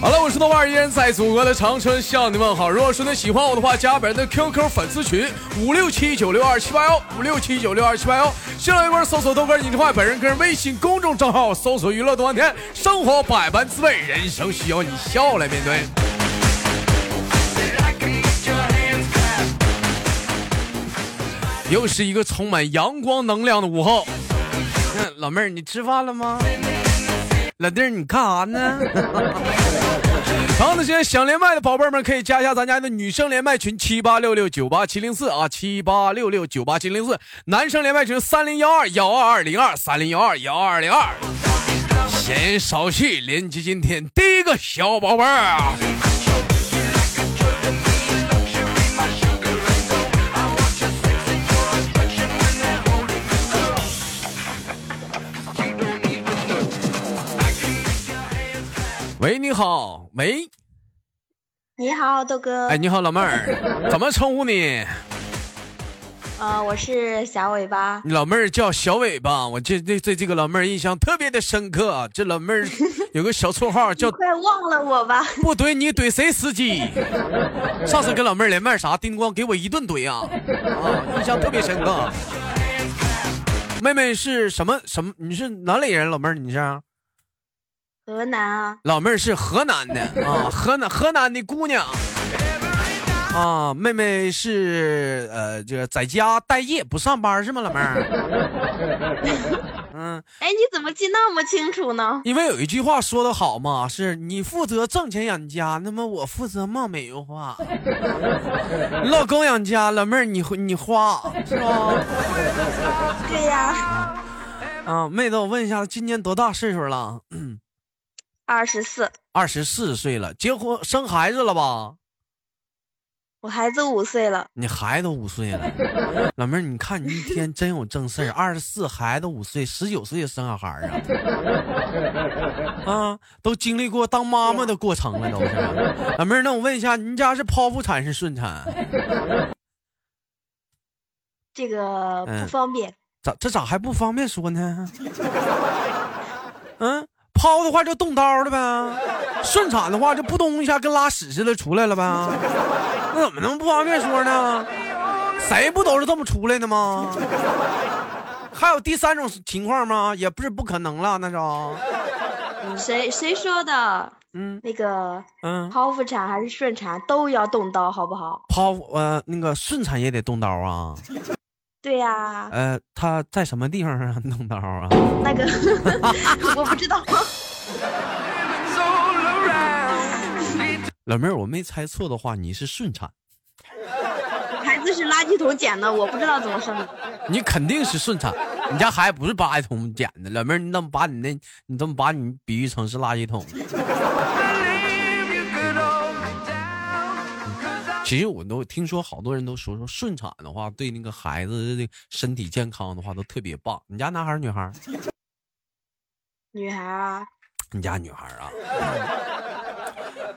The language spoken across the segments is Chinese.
好了，我是豆瓣，依然在祖国的长春向你问好。如果说你喜欢我的话，加本人的 QQ 粉丝群五六七九六二七八幺五六七九六二七八幺。新浪微博搜索豆哥你的话，本人个人微信公众账号搜索娱乐多半天，生活百般滋味，人生需要你笑来面对。又是一个充满阳光能量的午后。老妹儿，你吃饭了吗？老弟儿，你干啥呢？好，那些想连麦的宝贝们可以加一下咱家的女生连麦群七八六六九八七零四啊，七八六六九八七零四。男生连麦群三零幺二幺二二零二三零幺二幺二零二。闲言少叙，连接今天第一个小宝贝儿。喂，你好，喂，你好，豆哥。哎，你好，老妹儿，怎么称呼你？呃，我是小尾巴。老妹儿叫小尾巴，我这对对这个老妹儿印象特别的深刻。这老妹儿 有个小绰号叫……快忘了我吧！不怼你怼谁？司机？上次跟老妹儿连麦啥？叮咣给我一顿怼啊！啊，印象特别深刻。妹妹是什么什么？你是哪里人？老妹儿你是？河南啊，老妹儿是河南的 啊，河南河南的姑娘啊，妹妹是呃，这个在家待业不上班是吗？老妹儿，嗯，哎，你怎么记那么清楚呢？因为有一句话说的好嘛，是你负责挣钱养家，那么我负责貌美如花。老公养家，老妹儿你你花是吧？对呀。啊，妹子，我问一下，今年多大岁数了？二十四，二十四岁了，结婚生孩子了吧？我孩子五岁了，你孩子五岁了，老妹儿，你看你一天真有正事儿。二十四，孩子五岁，十九岁生小孩啊？啊，都经历过当妈妈的过程了，都是。老妹儿，那我问一下，您家是剖腹产是顺产？这个不方便。咋？这咋还不方便说呢？嗯。剖的话就动刀了呗，顺产的话就扑通一下跟拉屎似的出来了呗，那怎么能不方便说呢？谁不都是这么出来的吗？还有第三种情况吗？也不是不可能了，那是。谁谁说的？嗯，那个，嗯，剖腹产还是顺产都要动刀，好不好？剖呃，那个顺产也得动刀啊。对呀，呃，他在什么地方啊弄刀啊？那个 我不知道。老妹儿，我没猜错的话，你是顺产。孩子是垃圾桶捡的，我不知道怎么生的。你肯定是顺产，你家孩子不是垃圾桶捡的。老妹儿，你怎么把你那，你怎么把你比喻成是垃圾桶？其实我都听说，好多人都说说顺产的话，对那个孩子的身体健康的话都特别棒。你家男孩女孩？女孩啊。你家女孩啊？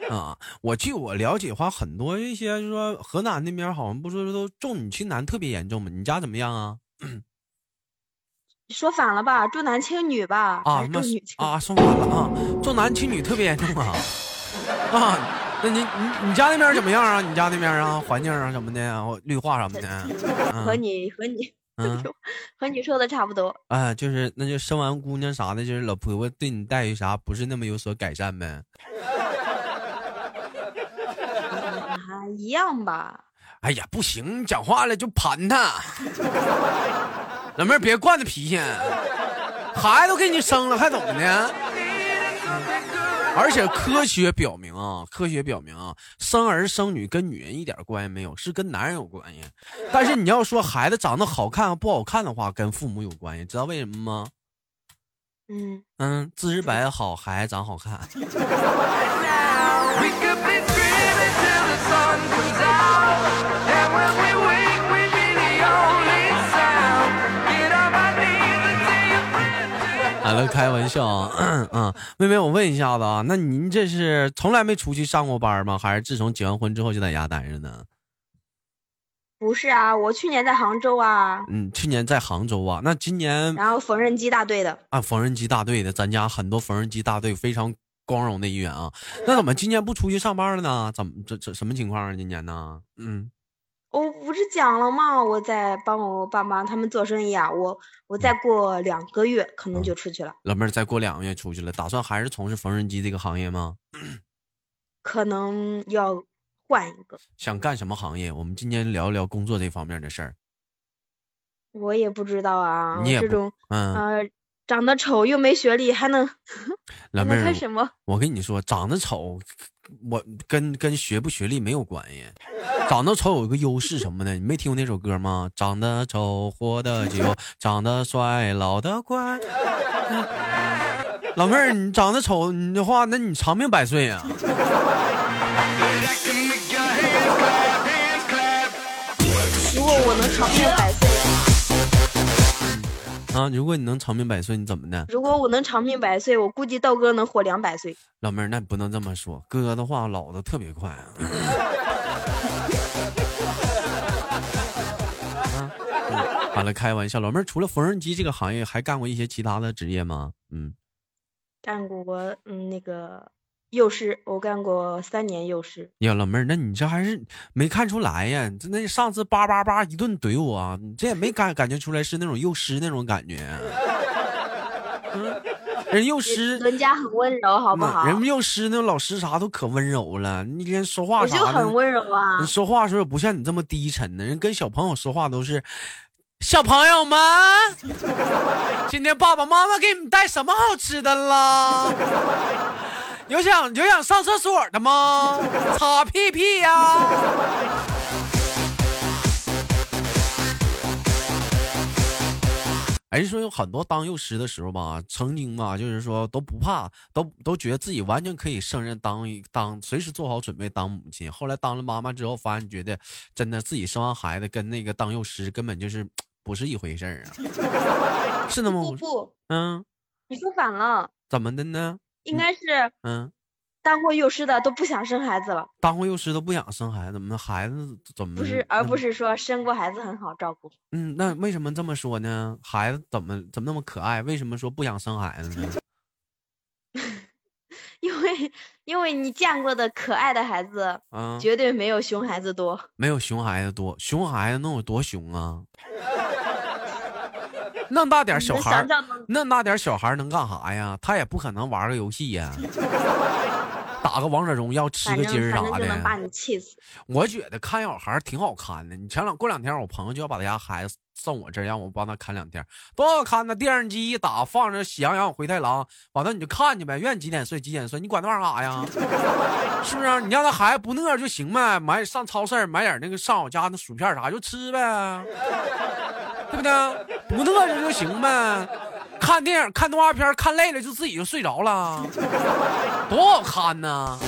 啊，我据我了解的话，很多一些就说河南那边好像不说都重女轻男特别严重吗？你家怎么样啊？说反了吧？重男轻女吧？啊，重女啊，说 反了啊，重男轻女特别严重啊啊。那你你你家那边怎么样啊？你家那边啊，环境啊什么的啊，绿化什么的，和你和你嗯 和你说的差不多。啊，就是那就生完姑娘啥的，就是老婆婆对你待遇啥，不是那么有所改善呗？啊一样吧。哎呀，不行，你讲话了就盘他。老妹儿别惯着脾气，孩子都给你生了，还怎么的？而且科学表明啊，科学表明啊，生儿生女跟女人一点关系没有，是跟男人有关系。但是你要说孩子长得好看不好看的话，跟父母有关系，知道为什么吗？嗯嗯，姿势摆好，孩子长好看。完了，开玩笑啊！嗯，妹妹，我问一下子啊，那您这是从来没出去上过班吗？还是自从结完婚之后就在家待着呢？不是啊，我去年在杭州啊。嗯，去年在杭州啊。那今年然后缝纫机大队的啊，缝纫机大队的，咱家很多缝纫机大队非常光荣的一员啊。那怎么今年不出去上班了呢？怎么这这什么情况啊？今年呢？嗯。我不是讲了吗？我在帮我爸妈他们做生意啊。我我再过两个月可能就出去了。老妹儿，再过两个月出去了，打算还是从事缝纫机这个行业吗？可能要换一个。想干什么行业？我们今天聊一聊工作这方面的事儿。我也不知道啊。你也这种嗯呃，长得丑又没学历，还能老妹儿干什么？我跟你说，长得丑，我跟跟学不学历没有关系。长得丑有一个优势什么的，你没听过那首歌吗？长得丑活得久，长得帅老得快。老妹儿，你长得丑，你的话，那你长命百岁啊！如果我能长命百岁啊！如果你能长命百岁，你怎么的？如果我能长命百岁，我估计道哥能活两百岁。老妹儿，那你不能这么说，哥的话老的特别快啊。完了，开玩笑。老妹儿除了缝纫机这个行业，还干过一些其他的职业吗？嗯，干过，嗯，那个幼师，我干过三年幼师。呀，老妹儿，那你这还是没看出来呀？这那上次叭叭叭一顿怼我，你这也没感感觉出来是那种幼师那种感觉。嗯，人幼师，人家很温柔，好不好？人幼师那老师啥都可温柔了，你连说话啥的，我就很温柔啊。你说话时候不像你这么低沉的，人跟小朋友说话都是。小朋友们，今天爸爸妈妈给你们带什么好吃的了？有想有想上厕所的吗？擦屁屁呀！哎，说有很多当幼师的时候吧，曾经吧，就是说都不怕，都都觉得自己完全可以胜任当一当，随时做好准备当母亲。后来当了妈妈之后，发现觉得真的自己生完孩子跟那个当幼师根本就是。不是一回事儿啊，是那么不不，嗯，你说反了，怎么的呢？应该是，嗯，当过幼师的都不想生孩子了，当过幼师都不想生孩子，怎么孩子怎么不是，而不是说生过孩子很好照顾。嗯，那为什么这么说呢？孩子怎么怎么那么可爱？为什么说不想生孩子呢？因为因为你见过的可爱的孩子，嗯，绝对没有熊孩子多，没有熊孩子多，熊孩子能有多熊啊？那么大点小孩，那大点小孩能干啥呀？他也不可能玩个游戏呀，打个王者荣耀，吃个鸡儿啥的。能把你气死。我觉得看小孩挺好看的。你前两过两天，我朋友就要把他家孩子送我这儿，让我帮他看两天，多好看呢！电视机一打，放着《喜羊羊灰太狼》，完了你就看去呗，愿意几点睡几点睡，你管那玩意儿干啥呀？是不是？你让他孩子不饿就行呗，买上超市买点那个上我家那薯片啥就吃呗。对不对？不饿着就行呗。看电影、看动画片，看累了就自己就睡着了，多好看呢！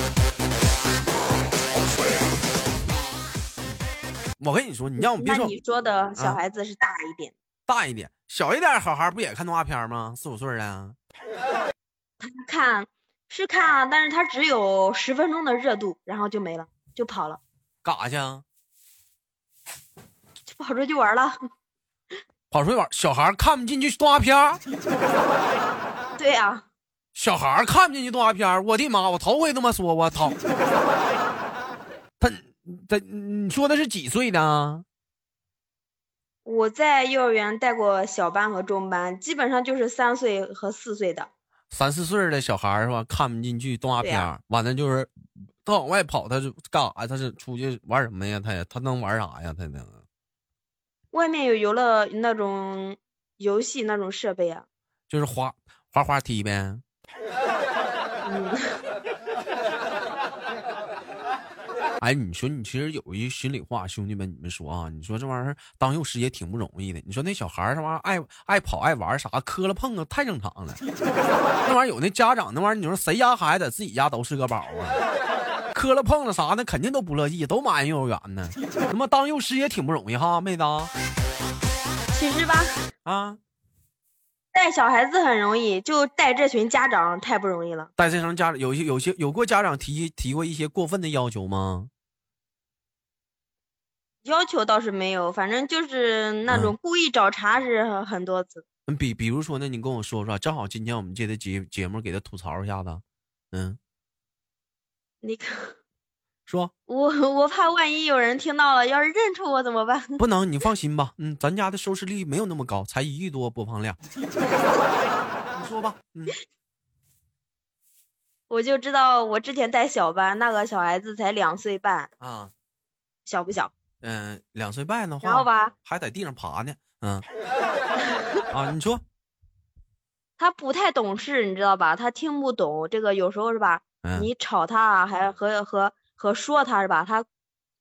我跟你说，你让我别说，你说的小孩子是大一点，大一点，小一点小孩不也看动画片吗？四五岁的，他看是看啊，但是他只有十分钟的热度，然后就没了，就跑了。干啥去？就跑出去玩了。跑出去玩，小孩看不进去动画片 对呀，小孩看不进去动画片我的妈！我头回这么说，我操！他他，你说的是几岁的？我在幼儿园带过小班和中班，基本上就是三岁和四岁的。三四岁的小孩是吧？看不进去动画片完了就是他往外跑，他是干啥？他是出去玩什么呀？他他能玩啥呀？他能？外面有游乐那种游戏那种设备啊，就是滑滑滑梯呗。嗯 哎，你说你其实有一心里话，兄弟们，你们说啊，你说这玩意儿当幼师也挺不容易的。你说那小孩儿这玩意儿爱爱跑爱玩啥，磕了碰了太正常了。那玩意儿有那家长那玩意儿，你说谁家孩子自己家都是个宝啊？磕了碰了啥的，肯定都不乐意，都埋怨幼儿园呢。他妈当幼师也挺不容易哈，妹子。其实吧，啊，带小孩子很容易，就带这群家长太不容易了。带这群家长有些有些有过家长提提过一些过分的要求吗？要求倒是没有，反正就是那种故意找茬是很多次。嗯，比比如说呢，你跟我说说，正好今天我们接的节节目给他吐槽一下子。嗯，你看，说，我我怕万一有人听到了，要是认出我怎么办？不能，你放心吧。嗯，咱家的收视率没有那么高，才一亿多播放量。你说吧。嗯，我就知道我之前带小班，那个小孩子才两岁半啊，小不小？嗯，两岁半的话，然后吧，还在地上爬呢。嗯，啊，你说，他不太懂事，你知道吧？他听不懂这个，有时候是吧？你吵他，还和和和说他是吧？他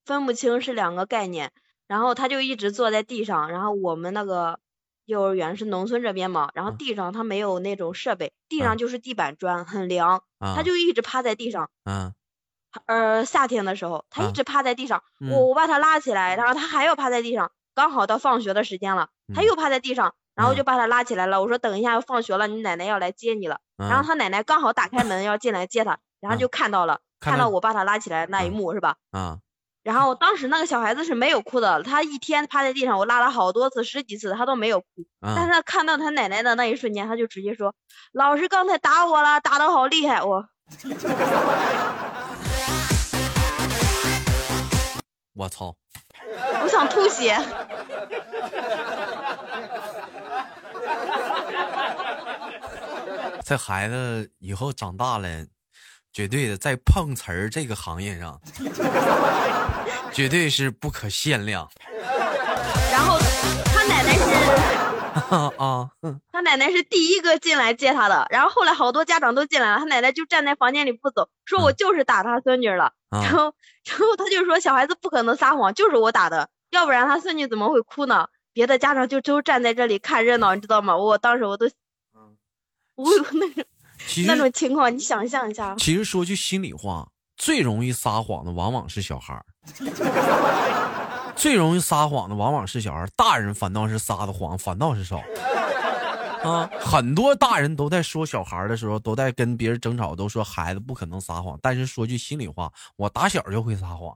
分不清是两个概念。然后他就一直坐在地上。然后我们那个幼儿园是农村这边嘛，然后地上他没有那种设备，地上就是地板砖，很凉。他就一直趴在地上。嗯。呃，夏天的时候，他一直趴在地上，我我把他拉起来，然后他还要趴在地上，刚好到放学的时间了，他又趴在地上，然后就把他拉起来了。我说等一下要放学了，你奶奶要来接你了。然后他奶奶刚好打开门要进来接他，然后就看到了，看到我把他拉起来那一幕是吧？啊。然后当时那个小孩子是没有哭的，他一天趴在地上，我拉了好多次，十几次他都没有哭。但是他看到他奶奶的那一瞬间，他就直接说：“老师刚才打我了，打的好厉害。”我。我操！我想吐血。这孩子以后长大了，绝对的在碰瓷儿这个行业上，绝对是不可限量。然后他奶奶是。啊，他奶奶是第一个进来接他的，然后后来好多家长都进来了，他奶奶就站在房间里不走，说我就是打他孙女了。然后，然后他就说小孩子不可能撒谎，就是我打的，要不然他孙女怎么会哭呢？别的家长就都站在这里看热闹，你知道吗？我当时我都，我那种那种情况，你想象一下。其实说句心里话，最容易撒谎的往往是小孩儿。最容易撒谎的往往是小孩，大人反倒是撒的谎反倒是少。啊，很多大人都在说小孩的时候，都在跟别人争吵，都说孩子不可能撒谎。但是说句心里话，我打小就会撒谎。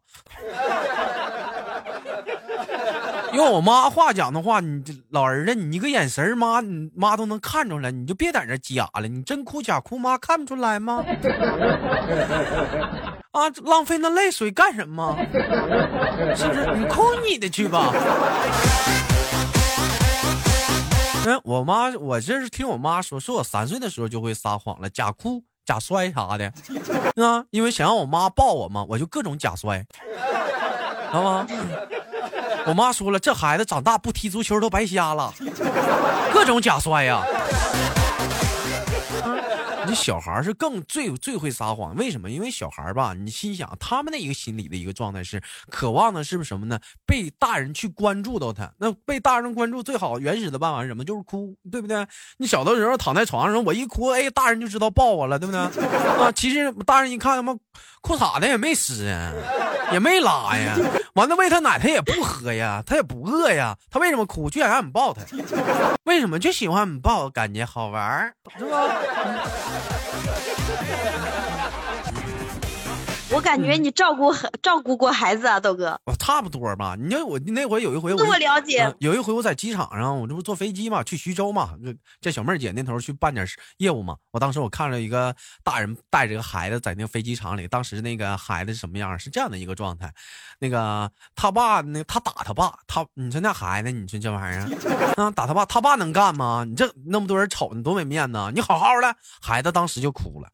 用我妈话讲的话，你这老儿子，你一个眼神，妈，你妈都能看出来，你就别在这假了。你真哭假哭，妈看不出来吗？啊，浪费那泪水干什么？是不是？你哭你的去吧。嗯，我妈，我这是听我妈说，说我三岁的时候就会撒谎了，假哭、假摔啥的。啊，因为想让我妈抱我嘛，我就各种假摔，知道吗？我妈说了，这孩子长大不踢足球都白瞎了，各种假摔呀。你小孩是更最最会撒谎，为什么？因为小孩吧，你心想他们的一个心理的一个状态是渴望的，是不是什么呢？被大人去关注到他，那被大人关注最好原始的办法是什么？就是哭，对不对？你小的时候躺在床上，我一哭，哎，大人就知道抱我了，对不对？啊，其实大人一看，他妈裤衩子也没湿啊，也没拉呀，完了喂他奶他也不喝呀，他也不饿呀，他为什么哭？就想让你抱他，为什么就喜欢你抱？感觉好玩是吧？我感觉你照顾照顾过孩子啊，豆哥。我差不多吧。你看我那回有一回，我了解。有一回我在机场上，我这不坐飞机嘛，去徐州嘛，这小妹儿姐那头去办点业务嘛。我当时我看了一个大人带着个孩子在那个飞机场里，当时那个孩子是什么样？是这样的一个状态。那个他爸，那他打他爸，他你说那孩子，你说这玩意儿啊，打他爸，他爸能干吗？你这那么多人瞅你多没面子，你好好的，孩子当时就哭了，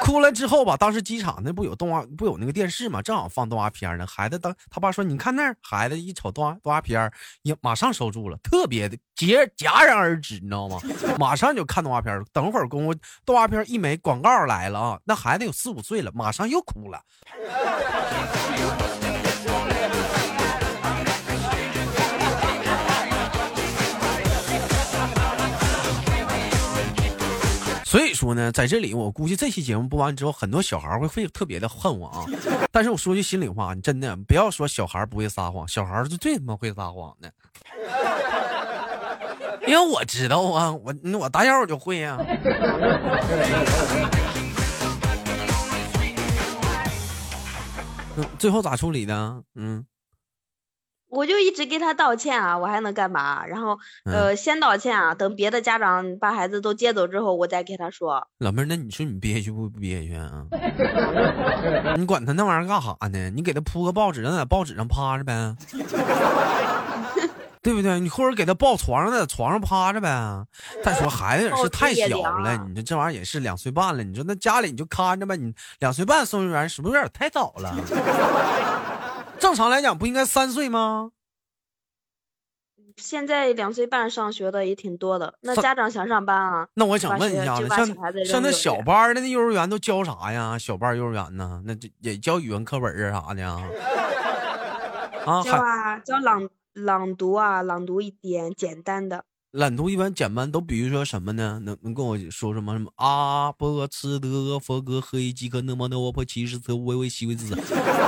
哭了之后吧，当时机场那不有动画。不有有那个电视嘛？正好放动画片呢。孩子当他爸说：“你看那儿。”孩子一瞅动画动画片，也马上收住了，特别的截戛然而止，你知道吗？马上就看动画片。等会儿功夫，动画片一没，广告来了啊！那孩子有四五岁了，马上又哭了。所以说呢，在这里我估计这期节目播完之后，很多小孩会会特别的恨我啊。但是我说句心里话，你真的不要说小孩不会撒谎，小孩是最他妈会撒谎的。因为我知道啊，我我打小我就会呀。最后咋处理的？嗯。我就一直给他道歉啊，我还能干嘛？然后呃，先道歉啊，等别的家长把孩子都接走之后，我再给他说。老妹儿，那你说你憋屈不憋屈啊？你管他那玩意儿干啥呢？你给他铺个报纸，让他在报纸上趴着呗，对不对？你或者给他抱床上，在床上趴着呗。再说孩子也是太小了，你说这玩意儿也是两岁半了，你说那家里你就看着呗。你两岁半送幼儿园是不是有点太早了？正常来讲不应该三岁吗？现在两岁半上学的也挺多的，那家长想上班啊？那我想问一下，像像那小班的那幼儿园都教啥呀？小班幼儿园呢？那这也教语文课本啊啥的 啊？啊，教啊，教朗朗读啊，朗读一点简单的。朗读一般简单都比如说什么呢？能能跟我说什么什么阿波茨德佛格赫伊基克那么那我破七十次微微西维兹，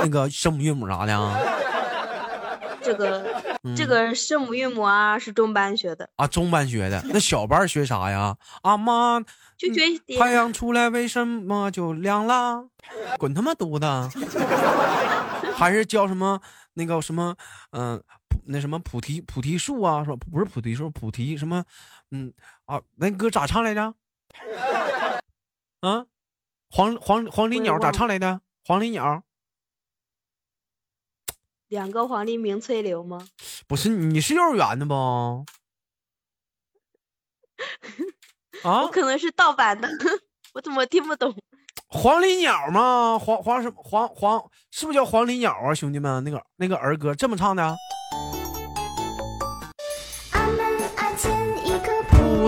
那个声母韵母啥的啊？这个这个声母韵母啊是中班学的啊，中班学的。那小班学啥呀？阿妈就学太阳出来为什么就亮了？滚他妈犊子！还是教什么那个什么嗯？那什么菩提菩提树啊，说不是菩提树，菩提什么，嗯啊，那歌咋唱来着？啊，黄黄黄鹂鸟咋唱来的？黄鹂鸟，两个黄鹂鸣翠柳吗？不是，你是幼儿园的不？啊，我可能是盗版的，我怎么听不懂？黄鹂鸟吗？黄黄什么黄黄？是不是叫黄鹂鸟啊？兄弟们，那个那个儿歌这么唱的？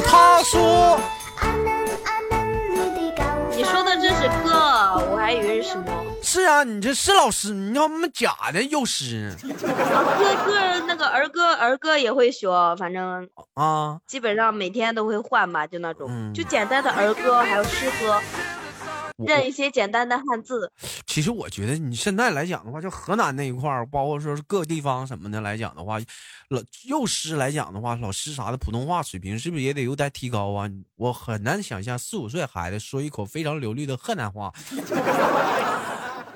他说：“你说的这是歌，我还以为是什么。是啊，你这是老师，你要么假的幼师。歌歌那个儿歌儿歌也会学，反正啊，基本上每天都会换吧，就那种，就简单的儿歌还有诗歌。”认一些简单的汉字。其实我觉得你现在来讲的话，就河南那一块儿，包括说是各个地方什么的来讲的话，老幼师来讲的话，老师啥的普通话水平是不是也得有点提高啊？我很难想象四五岁孩子说一口非常流利的河南话，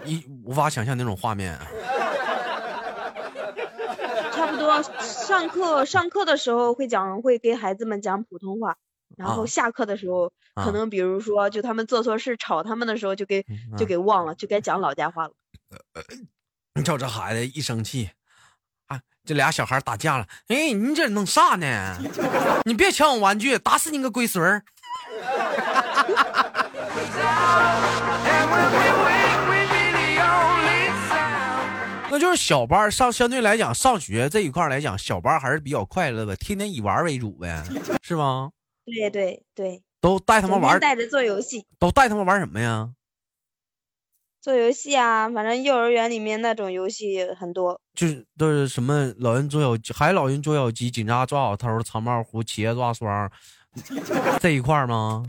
一无法想象那种画面。差不多上课上课的时候会讲，会给孩子们讲普通话。然后下课的时候，可能比如说，就他们做错事吵他们的时候，就给就给忘了，就该讲老家话了。你瞅这孩子一生气，啊，这俩小孩打架了。哎，你这弄啥呢？你别抢我玩具，打死你个龟孙儿！那就是小班上，相对来讲上学这一块来讲，小班还是比较快乐的，天天以玩为主呗，是吗？对对对，都带他们玩，带着做游戏，都带他们玩什么呀？做游戏啊，反正幼儿园里面那种游戏很多，就是都是什么老人捉小，还老人捉小鸡，警察抓小偷，藏猫虎，企业抓双，这一块吗？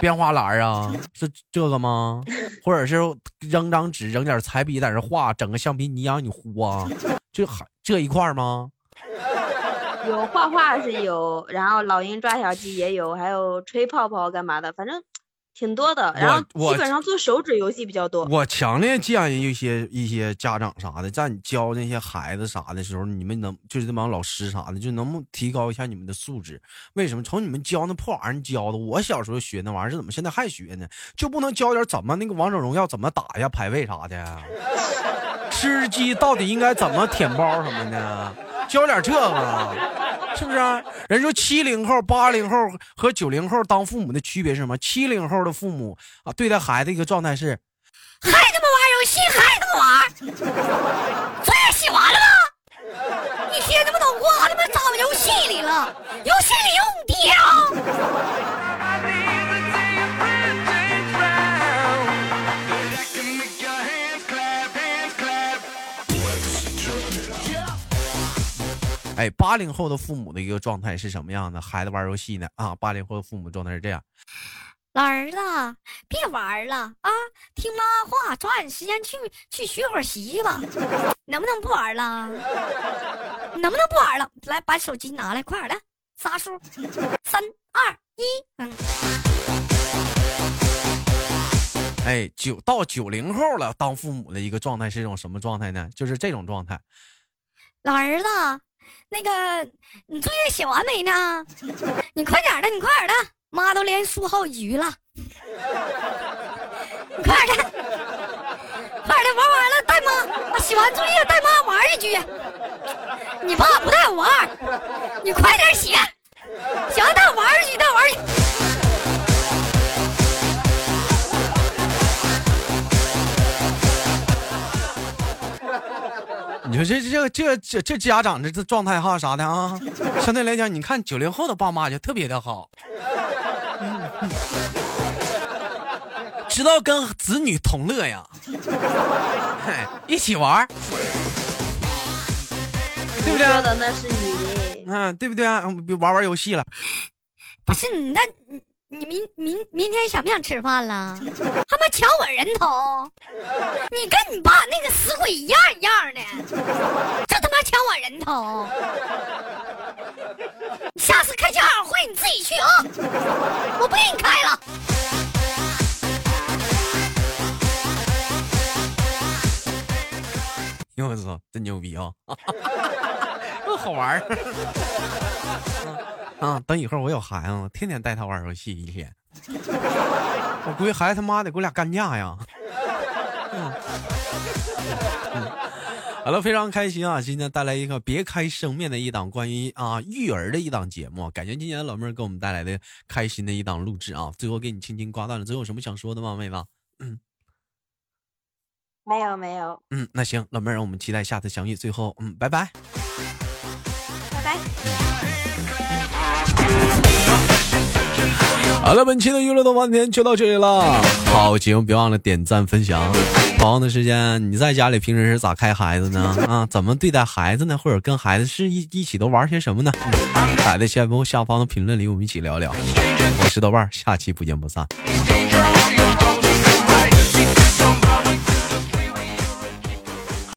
编花篮啊，是这个吗？或者是扔张纸，扔点彩笔在这画，整个橡皮泥让你糊啊？这还这一块吗？有画画是有，然后老鹰抓小鸡也有，还有吹泡泡干嘛的，反正挺多的。然后基本上做手指游戏比较多。我强烈建议一些一些家长啥的，在你教那些孩子啥的时候，你们能就是这帮老师啥的，就能不能提高一下你们的素质？为什么？从你们教那破玩意儿教的，我小时候学那玩意儿是怎么现在还学呢？就不能教点怎么那个王者荣耀怎么打呀、排位啥的？吃鸡到底应该怎么舔包什么的？教点这个，是不是？人说七零后、八零后和九零后当父母的区别是什么？七零后的父母啊，对待孩子一个状态是：孩子们玩游戏，孩子们玩，作业写完了吗？一天这么多话，他妈找游戏里了，游戏里用掉。哎，八零后的父母的一个状态是什么样的？孩子玩游戏呢？啊，八零后的父母状态是这样。老儿子，别玩了啊！听妈话，抓紧时间去去学会习吧。能不能不玩了？能不能不玩了？来，把手机拿来，快点的，仨数，三二一，嗯。哎，九到九零后了，当父母的一个状态是一种什么状态呢？就是这种状态。老儿子，那个你作业写完没呢？你快点的，你快点的。妈都连输好几局了，你快点的，快点的，玩完了带妈，写完作业带妈玩一局。你爸不带我玩，你快点写，写完带我玩一局，带我玩一局。你说这这这这这家长这这状态哈啥的啊？相对来讲，你看九零后的爸妈就特别的好。知道跟子女同乐呀，一起玩，对不对？说的那是你，嗯，对不对啊？玩玩游戏了，不是你那，你明明明天想不想吃饭了？他妈抢我人头！你跟你爸那个死鬼一样一样的，这他妈抢我人头！下次开家长会你自己去啊，我不给你开了。我操，真牛逼啊！多 好玩儿 啊！等一会儿我有孩子，我天天带他玩游戏一天。我估计孩子他妈得给我俩干架呀！好了，非常开心啊！今天带来一个别开生面的一档关于啊育儿的一档节目，感谢今天老妹儿给我们带来的开心的一档录制啊！最后给你轻轻挂断了，最后有什么想说的吗，妹子？嗯。没有没有，嗯，那行，老妹儿，我们期待下次相遇。最后，嗯，拜拜，拜好了，本期的娱乐多半天就到这里了。好节目别忘了点赞分享。同样的时间，你在家里平时是咋开孩子呢？啊，怎么对待孩子呢？或者跟孩子是一一起都玩些什么呢？在下方的评论里，我们一起聊聊。我是豆瓣，下期不见不散。